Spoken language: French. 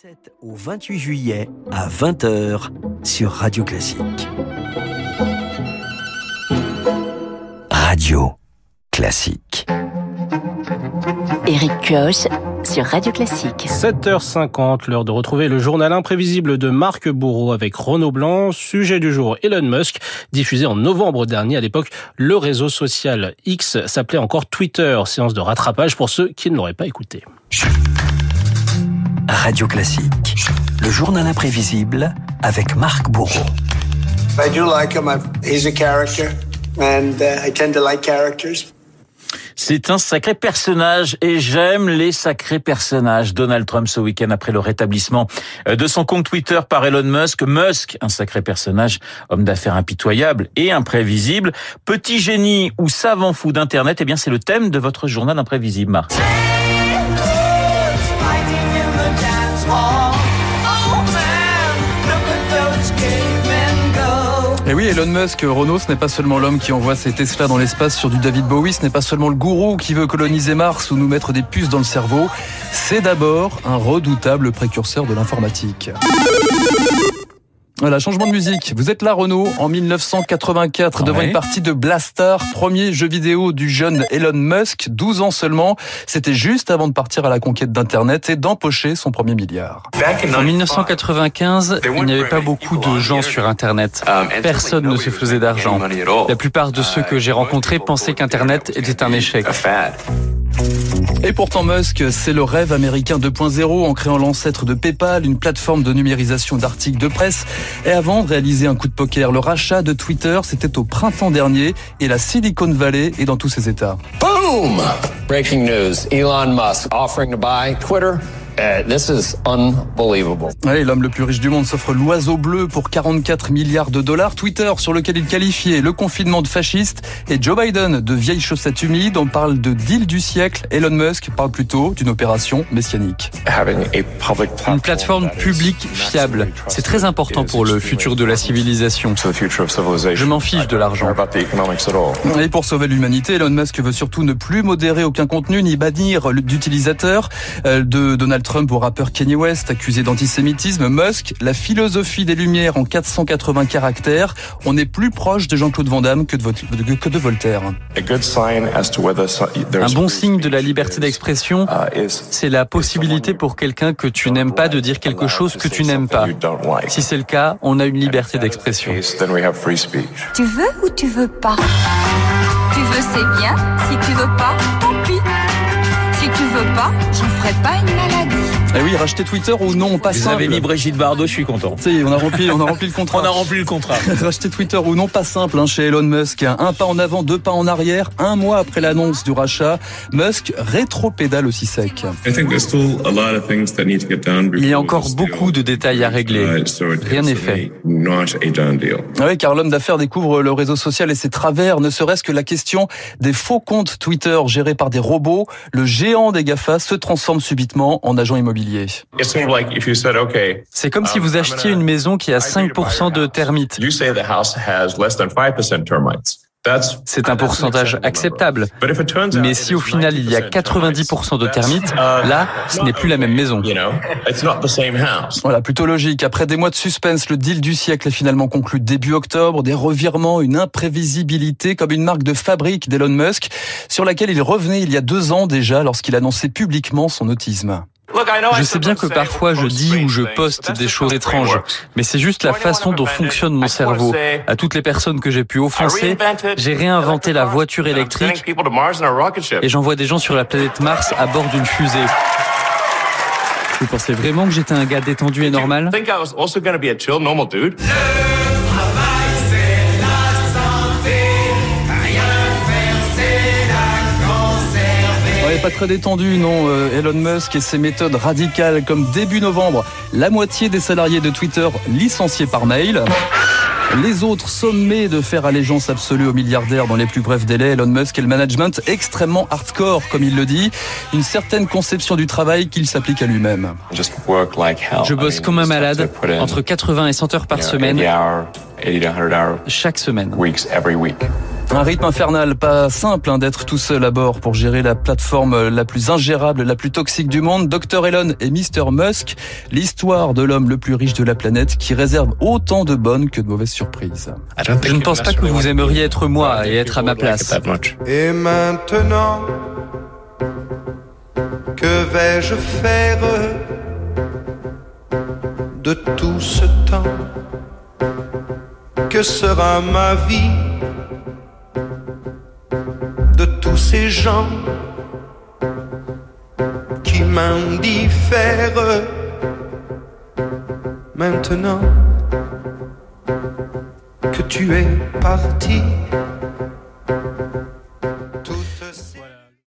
17 au 28 juillet à 20h sur Radio Classique. Radio Classique. Eric Kioch sur Radio Classique. 7h50, l'heure de retrouver le journal imprévisible de Marc Bourreau avec Renaud Blanc. Sujet du jour, Elon Musk, diffusé en novembre dernier. À l'époque, le réseau social X s'appelait encore Twitter. Séance de rattrapage pour ceux qui ne l'auraient pas écouté. Radio Classique. Le journal imprévisible avec Marc Bourreau. I do like him. He's a character, and uh, I tend to like characters. C'est un sacré personnage et j'aime les sacrés personnages. Donald Trump ce week-end après le rétablissement de son compte Twitter par Elon Musk. Musk, un sacré personnage, homme d'affaires impitoyable et imprévisible. Petit génie ou savant fou d'Internet, eh bien c'est le thème de votre journal imprévisible, Marc. Et oui, Elon Musk, Renault, ce n'est pas seulement l'homme qui envoie ses Tesla dans l'espace sur du David Bowie, ce n'est pas seulement le gourou qui veut coloniser Mars ou nous mettre des puces dans le cerveau, c'est d'abord un redoutable précurseur de l'informatique. Voilà, changement de musique. Vous êtes là, Renault, en 1984, devant une partie de Blastar, premier jeu vidéo du jeune Elon Musk, 12 ans seulement. C'était juste avant de partir à la conquête d'Internet et d'empocher son premier milliard. En 1995, il n'y avait pas beaucoup de gens sur Internet. Personne ne se faisait d'argent. La plupart de ceux que j'ai rencontrés pensaient qu'Internet était un échec. Et pourtant Musk, c'est le rêve américain 2.0 en créant l'ancêtre de PayPal, une plateforme de numérisation d'articles de presse. Et avant de réaliser un coup de poker, le rachat de Twitter, c'était au printemps dernier et la Silicon Valley est dans tous ses états. Boom! Breaking news. Elon Musk offering to buy Twitter Uh, this is unbelievable. Allez, l'homme le plus riche du monde s'offre l'oiseau bleu pour 44 milliards de dollars. Twitter, sur lequel il qualifiait le confinement de fasciste, et Joe Biden de vieilles chaussettes humides. On parle de deal du siècle. Elon Musk parle plutôt d'une opération messianique. Une plateforme publique fiable, c'est très important pour le futur de la civilisation. Je m'en fiche de l'argent. Et pour sauver l'humanité, Elon Musk veut surtout ne plus modérer aucun contenu ni bannir d'utilisateurs euh, de Donald Trump au rappeur Kanye West accusé d'antisémitisme, Musk, la philosophie des Lumières en 480 caractères. On est plus proche de Jean-Claude Van Damme que de, que de Voltaire. Un bon signe de la liberté d'expression, c'est la possibilité pour quelqu'un que tu n'aimes pas de dire quelque chose que tu n'aimes pas. Si c'est le cas, on a une liberté d'expression. Tu veux ou tu veux pas? Tu veux, c'est bien. Si tu veux pas, tant pis. Veux pas, je ne ferai pas une maladie. Eh oui, racheter Twitter ou non, pas Vous simple. avez mis Brigitte Bardot, je suis content. Si, on a rempli, on a rempli le contrat. On a rempli le contrat. Racheter Twitter ou non, pas simple hein, chez Elon Musk. Un pas en avant, deux pas en arrière. Un mois après l'annonce du rachat, Musk rétro-pédale aussi sec. Il y a encore beaucoup de détails à régler. Rien n'est fait. Ah Oui, car l'homme d'affaires découvre le réseau social et ses travers, ne serait-ce que la question des faux comptes Twitter gérés par des robots. Le géant des GAFA se transforme subitement en agent immobilier. C'est comme si vous achetiez une maison qui a 5% de termites. C'est un pourcentage acceptable. Mais si au final il y a 90% de termites, là, ce n'est plus la même maison. Voilà, plutôt logique. Après des mois de suspense, le deal du siècle est finalement conclu début octobre. Des revirements, une imprévisibilité comme une marque de fabrique d'Elon Musk sur laquelle il revenait il y a deux ans déjà lorsqu'il annonçait publiquement son autisme. Je sais bien que parfois je dis ou je poste des choses étranges, mais c'est juste la façon dont fonctionne mon cerveau. À toutes les personnes que j'ai pu offenser, j'ai réinventé la voiture électrique et j'envoie des gens sur la planète Mars à bord d'une fusée. Vous pensez vraiment que j'étais un gars détendu et normal? Pas très détendu, non. Euh, Elon Musk et ses méthodes radicales, comme début novembre, la moitié des salariés de Twitter licenciés par mail. Les autres sommés de faire allégeance absolue aux milliardaires dans les plus brefs délais, Elon Musk et le management extrêmement hardcore, comme il le dit, une certaine conception du travail qu'il s'applique à lui-même. Je bosse comme un malade, entre 80 et 100 heures par semaine, chaque semaine. Un rythme infernal, pas simple hein, d'être tout seul à bord pour gérer la plateforme la plus ingérable, la plus toxique du monde. Dr Elon et Mr Musk, l'histoire de l'homme le plus riche de la planète qui réserve autant de bonnes que de mauvaises surprises. Je ne pense pas que vous aimeriez être moi et être à ma place. Et maintenant, que vais-je faire de tout ce temps? Que sera ma vie? Ces gens qui m'indiffèrent maintenant que tu es parti?